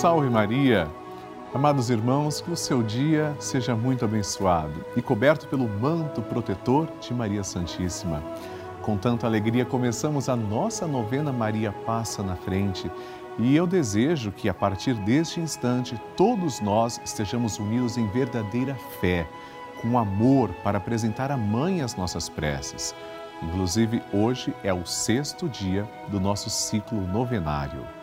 Salve Maria! Amados irmãos, que o seu dia seja muito abençoado e coberto pelo manto protetor de Maria Santíssima. Com tanta alegria, começamos a nossa novena Maria Passa na Frente. E eu desejo que a partir deste instante todos nós estejamos unidos em verdadeira fé, com amor para apresentar a Mãe as nossas preces. Inclusive, hoje é o sexto dia do nosso ciclo novenário.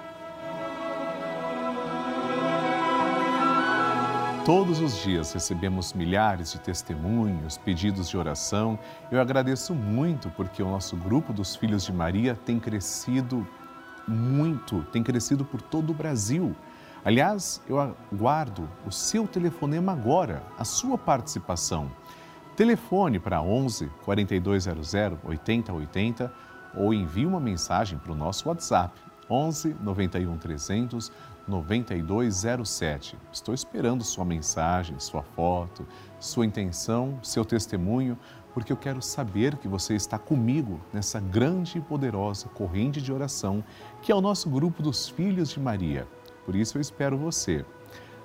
Todos os dias recebemos milhares de testemunhos, pedidos de oração. Eu agradeço muito porque o nosso grupo dos Filhos de Maria tem crescido muito, tem crescido por todo o Brasil. Aliás, eu aguardo o seu telefonema agora, a sua participação. Telefone para 11 4200 8080 ou envie uma mensagem para o nosso WhatsApp 11 91 300 9207. Estou esperando sua mensagem, sua foto, sua intenção, seu testemunho, porque eu quero saber que você está comigo nessa grande e poderosa corrente de oração que é o nosso grupo dos Filhos de Maria. Por isso eu espero você.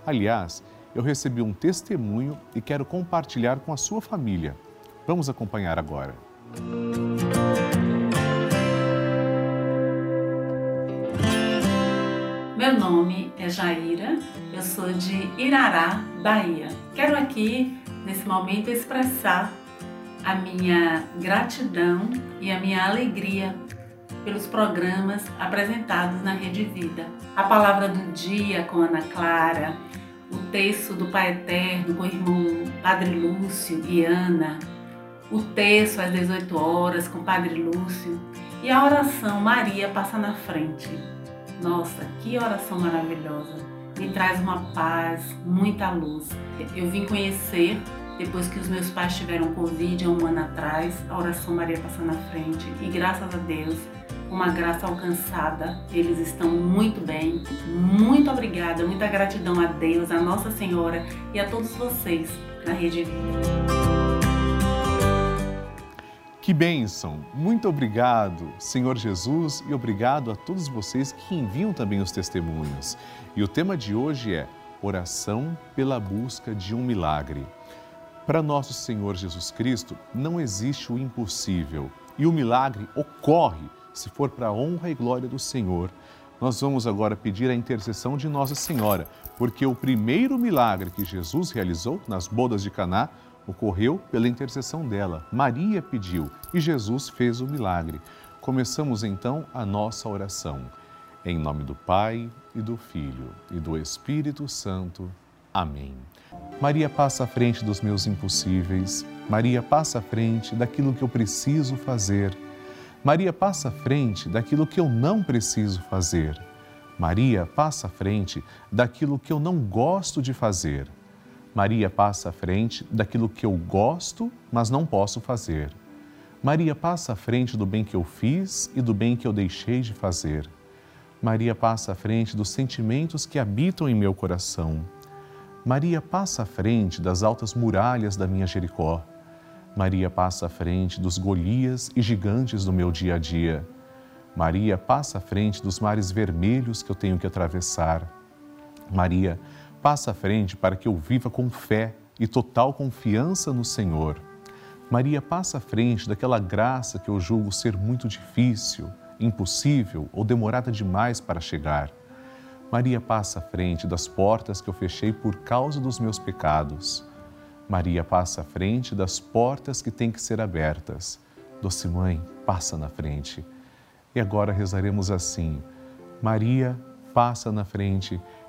Aliás, eu recebi um testemunho e quero compartilhar com a sua família. Vamos acompanhar agora. Meu nome é Jaira, eu sou de Irará, Bahia. Quero aqui, nesse momento, expressar a minha gratidão e a minha alegria pelos programas apresentados na Rede Vida. A palavra do dia com Ana Clara, o texto do Pai Eterno com o irmão Padre Lúcio e Ana, o texto às 18 horas com Padre Lúcio e a oração Maria passa na frente. Nossa, que oração maravilhosa! Me traz uma paz, muita luz. Eu vim conhecer, depois que os meus pais tiveram Covid há um ano atrás, a oração Maria passa na frente e graças a Deus, uma graça alcançada, eles estão muito bem. Muito obrigada, muita gratidão a Deus, a Nossa Senhora e a todos vocês na Rede Vida. Que bênção! Muito obrigado, Senhor Jesus, e obrigado a todos vocês que enviam também os testemunhos. E o tema de hoje é Oração pela busca de um milagre. Para nosso Senhor Jesus Cristo, não existe o impossível e o milagre ocorre se for para a honra e glória do Senhor. Nós vamos agora pedir a intercessão de Nossa Senhora, porque o primeiro milagre que Jesus realizou nas bodas de Caná ocorreu pela intercessão dela. Maria pediu e Jesus fez o milagre. Começamos então a nossa oração. Em nome do Pai e do Filho e do Espírito Santo. Amém. Maria passa à frente dos meus impossíveis. Maria passa à frente daquilo que eu preciso fazer. Maria passa à frente daquilo que eu não preciso fazer. Maria passa à frente daquilo que eu não gosto de fazer. Maria passa à frente daquilo que eu gosto, mas não posso fazer. Maria passa à frente do bem que eu fiz e do bem que eu deixei de fazer. Maria passa à frente dos sentimentos que habitam em meu coração. Maria passa à frente das altas muralhas da minha Jericó. Maria passa à frente dos Golias e gigantes do meu dia a dia. Maria passa à frente dos mares vermelhos que eu tenho que atravessar. Maria passa à frente para que eu viva com fé e total confiança no Senhor. Maria passa à frente daquela graça que eu julgo ser muito difícil, impossível ou demorada demais para chegar. Maria passa à frente das portas que eu fechei por causa dos meus pecados. Maria passa à frente das portas que têm que ser abertas. Doce Mãe, passa na frente. E agora rezaremos assim: Maria, passa na frente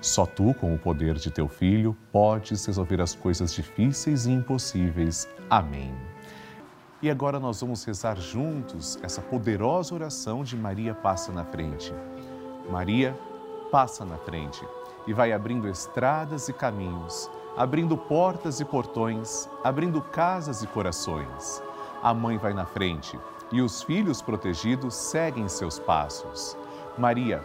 Só tu, com o poder de teu filho, podes resolver as coisas difíceis e impossíveis. Amém. E agora nós vamos rezar juntos essa poderosa oração de Maria passa na frente. Maria passa na frente e vai abrindo estradas e caminhos, abrindo portas e portões, abrindo casas e corações. A mãe vai na frente e os filhos protegidos seguem seus passos. Maria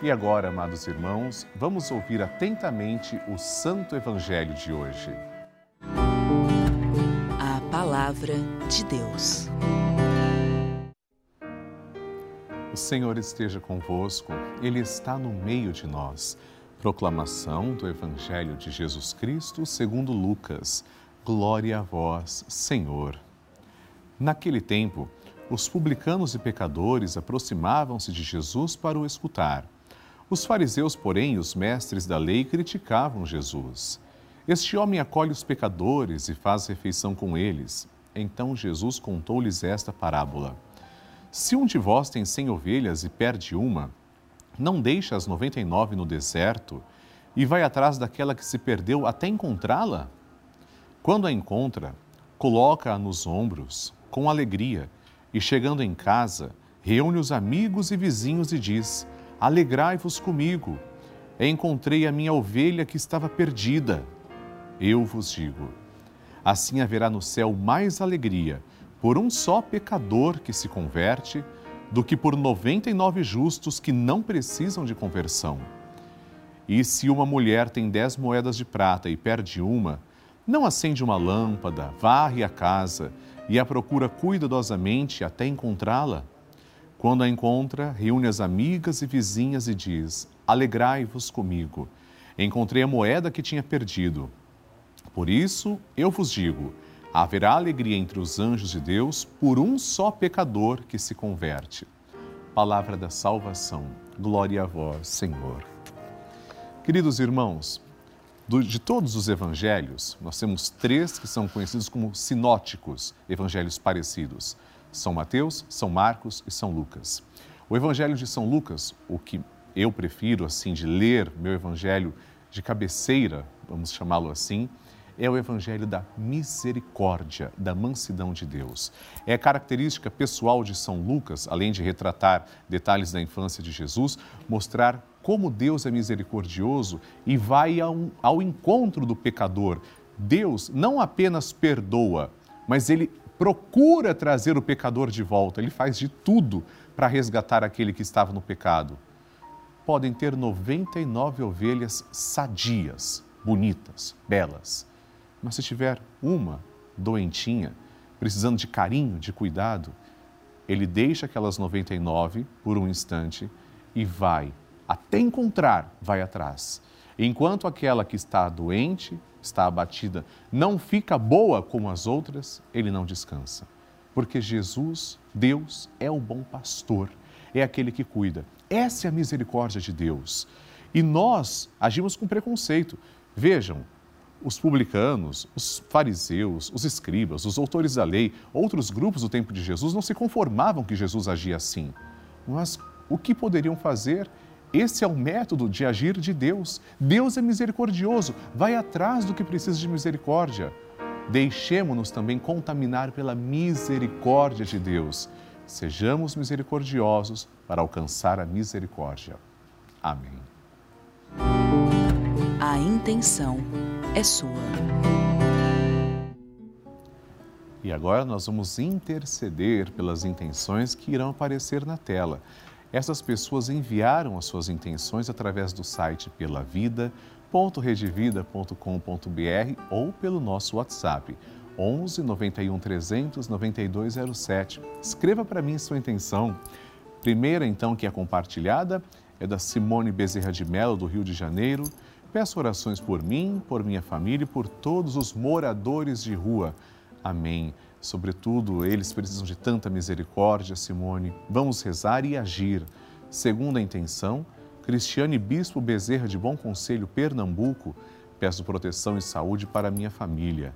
E agora, amados irmãos, vamos ouvir atentamente o Santo Evangelho de hoje. A Palavra de Deus. O Senhor esteja convosco, Ele está no meio de nós. Proclamação do Evangelho de Jesus Cristo segundo Lucas. Glória a vós, Senhor. Naquele tempo, os publicanos e pecadores aproximavam-se de Jesus para o escutar. Os fariseus, porém, os mestres da lei criticavam Jesus. Este homem acolhe os pecadores e faz refeição com eles. Então Jesus contou-lhes esta parábola. Se um de vós tem cem ovelhas e perde uma, não deixa as noventa e nove no deserto e vai atrás daquela que se perdeu até encontrá-la? Quando a encontra, coloca-a nos ombros, com alegria, e chegando em casa, reúne os amigos e vizinhos e diz: Alegrai-vos comigo, encontrei a minha ovelha que estava perdida. Eu vos digo: assim haverá no céu mais alegria por um só pecador que se converte do que por 99 justos que não precisam de conversão. E se uma mulher tem dez moedas de prata e perde uma, não acende uma lâmpada, varre a casa e a procura cuidadosamente até encontrá-la? Quando a encontra, reúne as amigas e vizinhas e diz: Alegrai-vos comigo, encontrei a moeda que tinha perdido. Por isso eu vos digo: haverá alegria entre os anjos de Deus por um só pecador que se converte. Palavra da salvação. Glória a vós, Senhor. Queridos irmãos, de todos os evangelhos, nós temos três que são conhecidos como sinóticos, evangelhos parecidos: São Mateus, São Marcos e São Lucas. O evangelho de São Lucas, o que eu prefiro assim de ler meu evangelho de cabeceira, vamos chamá-lo assim, é o evangelho da misericórdia, da mansidão de Deus. É característica pessoal de São Lucas, além de retratar detalhes da infância de Jesus, mostrar como Deus é misericordioso e vai ao, ao encontro do pecador. Deus não apenas perdoa, mas ele procura trazer o pecador de volta, ele faz de tudo para resgatar aquele que estava no pecado. Podem ter 99 ovelhas sadias, bonitas, belas mas se tiver uma doentinha, precisando de carinho, de cuidado, ele deixa aquelas 99 por um instante e vai, até encontrar, vai atrás. Enquanto aquela que está doente, está abatida, não fica boa como as outras, ele não descansa. Porque Jesus, Deus, é o bom pastor, é aquele que cuida. Essa é a misericórdia de Deus. E nós agimos com preconceito. Vejam, os publicanos, os fariseus, os escribas, os autores da lei, outros grupos do tempo de Jesus não se conformavam que Jesus agia assim. Mas o que poderiam fazer? Esse é o método de agir de Deus. Deus é misericordioso, vai atrás do que precisa de misericórdia. Deixemos-nos também contaminar pela misericórdia de Deus, Sejamos misericordiosos para alcançar a misericórdia. Amém. A intenção é sua. E agora nós vamos interceder pelas intenções que irão aparecer na tela. Essas pessoas enviaram as suas intenções através do site pelavida.redevida.com.br ou pelo nosso WhatsApp 11 91 300 9207. Escreva para mim sua intenção. Primeira, então, que é compartilhada é da Simone Bezerra de Mello, do Rio de Janeiro. Peço orações por mim, por minha família e por todos os moradores de rua. Amém. Sobretudo, eles precisam de tanta misericórdia, Simone. Vamos rezar e agir. Segunda intenção, Cristiane Bispo Bezerra de Bom Conselho, Pernambuco, peço proteção e saúde para minha família.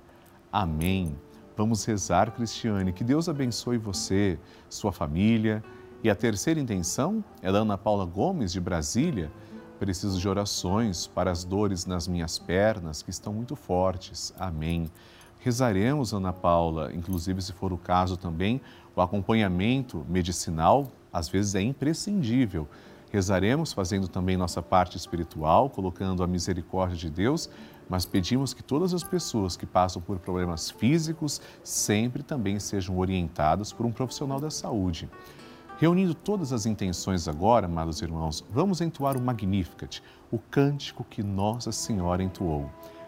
Amém. Vamos rezar, Cristiane, que Deus abençoe você, sua família. E a terceira intenção é da Ana Paula Gomes, de Brasília. Preciso de orações para as dores nas minhas pernas, que estão muito fortes. Amém. Rezaremos, Ana Paula, inclusive se for o caso também, o acompanhamento medicinal às vezes é imprescindível. Rezaremos fazendo também nossa parte espiritual, colocando a misericórdia de Deus, mas pedimos que todas as pessoas que passam por problemas físicos sempre também sejam orientadas por um profissional da saúde. Reunindo todas as intenções agora, amados irmãos, vamos entoar o Magnificat, o cântico que Nossa Senhora entoou.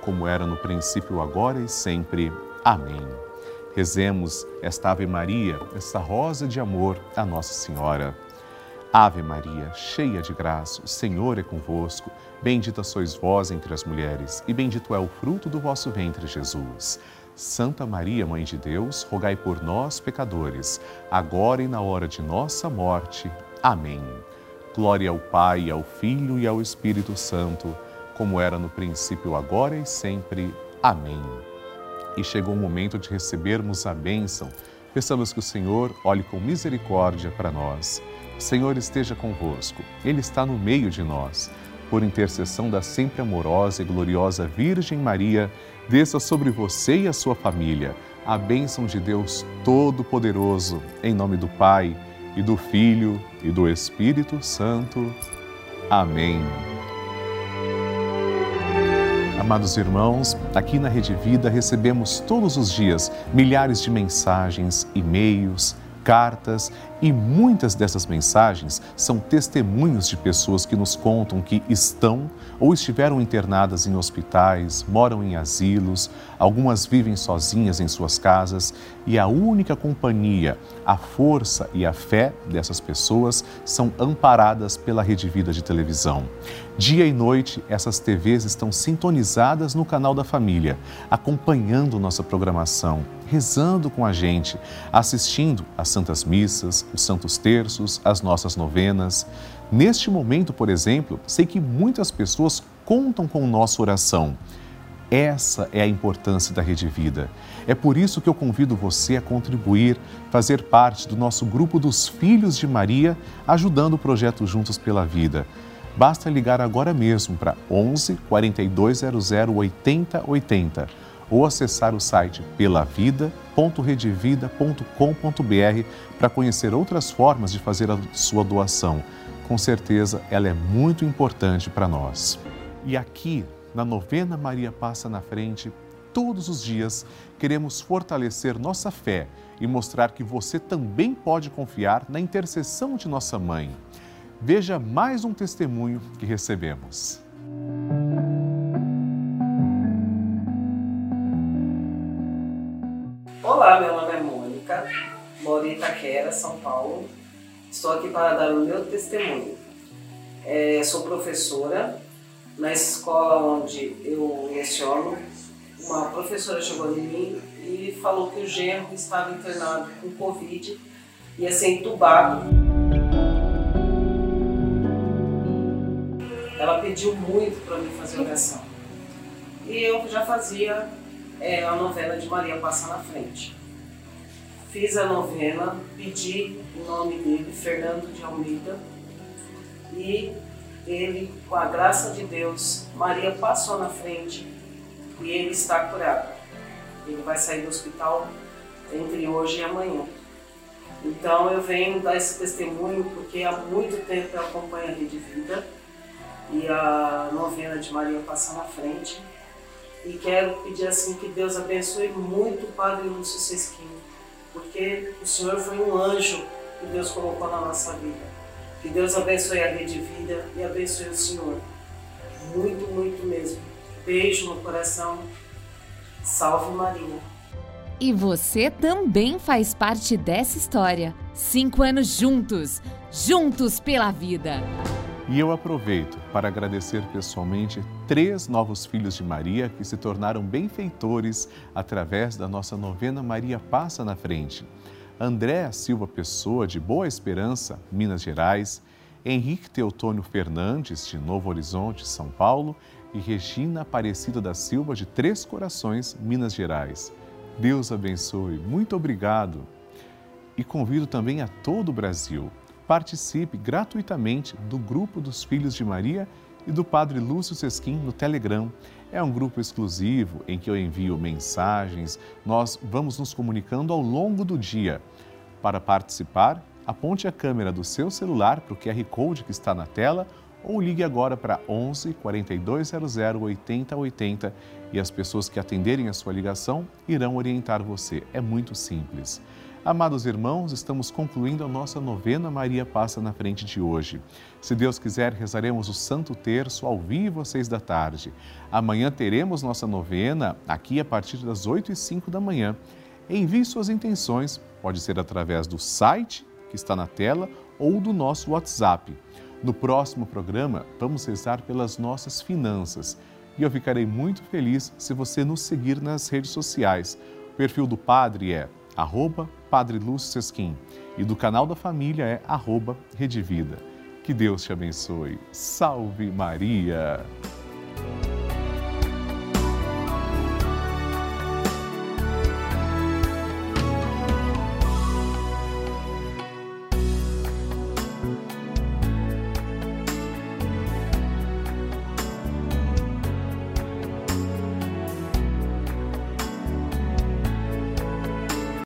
como era no princípio, agora e sempre. Amém. Rezemos esta Ave Maria, esta rosa de amor a Nossa Senhora. Ave Maria, cheia de graça, o Senhor é convosco. Bendita sois vós entre as mulheres, e bendito é o fruto do vosso ventre, Jesus. Santa Maria, Mãe de Deus, rogai por nós, pecadores, agora e na hora de nossa morte. Amém. Glória ao Pai, ao Filho e ao Espírito Santo como era no princípio, agora e sempre. Amém. E chegou o momento de recebermos a bênção. Peçamos que o Senhor olhe com misericórdia para nós. O Senhor esteja convosco, Ele está no meio de nós. Por intercessão da sempre amorosa e gloriosa Virgem Maria, desça sobre você e a sua família a bênção de Deus Todo-Poderoso, em nome do Pai, e do Filho, e do Espírito Santo. Amém. Amados irmãos, aqui na Rede Vida recebemos todos os dias milhares de mensagens, e-mails, cartas e muitas dessas mensagens são testemunhos de pessoas que nos contam que estão ou estiveram internadas em hospitais, moram em asilos, algumas vivem sozinhas em suas casas e a única companhia, a força e a fé dessas pessoas são amparadas pela Rede Vida de televisão. Dia e noite, essas TVs estão sintonizadas no canal da família, acompanhando nossa programação, rezando com a gente, assistindo às Santas Missas, os Santos Terços, as nossas novenas. Neste momento, por exemplo, sei que muitas pessoas contam com nossa oração. Essa é a importância da Rede Vida. É por isso que eu convido você a contribuir, fazer parte do nosso grupo dos Filhos de Maria, ajudando o projeto Juntos pela Vida. Basta ligar agora mesmo para 11 4200 8080 ou acessar o site pelavida.redevida.com.br para conhecer outras formas de fazer a sua doação. Com certeza, ela é muito importante para nós. E aqui, na novena Maria Passa na Frente, todos os dias queremos fortalecer nossa fé e mostrar que você também pode confiar na intercessão de nossa mãe. Veja mais um testemunho que recebemos. São Paulo. Estou aqui para dar o meu testemunho. É, sou professora na escola onde eu leciono. Uma professora chegou em mim e falou que o genro estava internado com Covid e ia ser entubado. Ela pediu muito para mim fazer oração. E eu já fazia é, a novena de Maria Passa na Frente. Fiz a novena, pedi o nome dele, Fernando de Almeida, e ele, com a graça de Deus, Maria passou na frente e ele está curado. Ele vai sair do hospital entre hoje e amanhã. Então eu venho dar esse testemunho porque há muito tempo eu acompanho a Rede Vida e a novena de Maria passa na frente. E quero pedir assim que Deus abençoe muito o Padre Lúcio Sesquinho, porque o Senhor foi um anjo que Deus colocou na nossa vida. Que Deus abençoe a Rede Vida e abençoe o Senhor. Muito, muito mesmo. Beijo no coração. Salve Maria. E você também faz parte dessa história. Cinco anos juntos, juntos pela vida. E eu aproveito para agradecer pessoalmente três novos filhos de Maria que se tornaram benfeitores através da nossa novena Maria Passa na Frente. André Silva Pessoa, de Boa Esperança, Minas Gerais, Henrique Teotônio Fernandes, de Novo Horizonte, São Paulo, e Regina Aparecida da Silva, de Três Corações, Minas Gerais. Deus abençoe, muito obrigado. E convido também a todo o Brasil. Participe gratuitamente do grupo dos Filhos de Maria e do Padre Lúcio Sesquim no Telegram. É um grupo exclusivo em que eu envio mensagens, nós vamos nos comunicando ao longo do dia. Para participar, aponte a câmera do seu celular para o QR Code que está na tela ou ligue agora para 11 4200 8080 e as pessoas que atenderem a sua ligação irão orientar você. É muito simples. Amados irmãos, estamos concluindo a nossa novena Maria Passa na Frente de hoje. Se Deus quiser, rezaremos o Santo Terço ao vivo às seis da tarde. Amanhã teremos nossa novena aqui a partir das oito e cinco da manhã. Envie suas intenções, pode ser através do site que está na tela ou do nosso WhatsApp. No próximo programa, vamos rezar pelas nossas finanças. E eu ficarei muito feliz se você nos seguir nas redes sociais. O perfil do Padre é arroba Padre Lúcio Sesquim e do canal da família é arroba Redivida. Que Deus te abençoe. Salve Maria!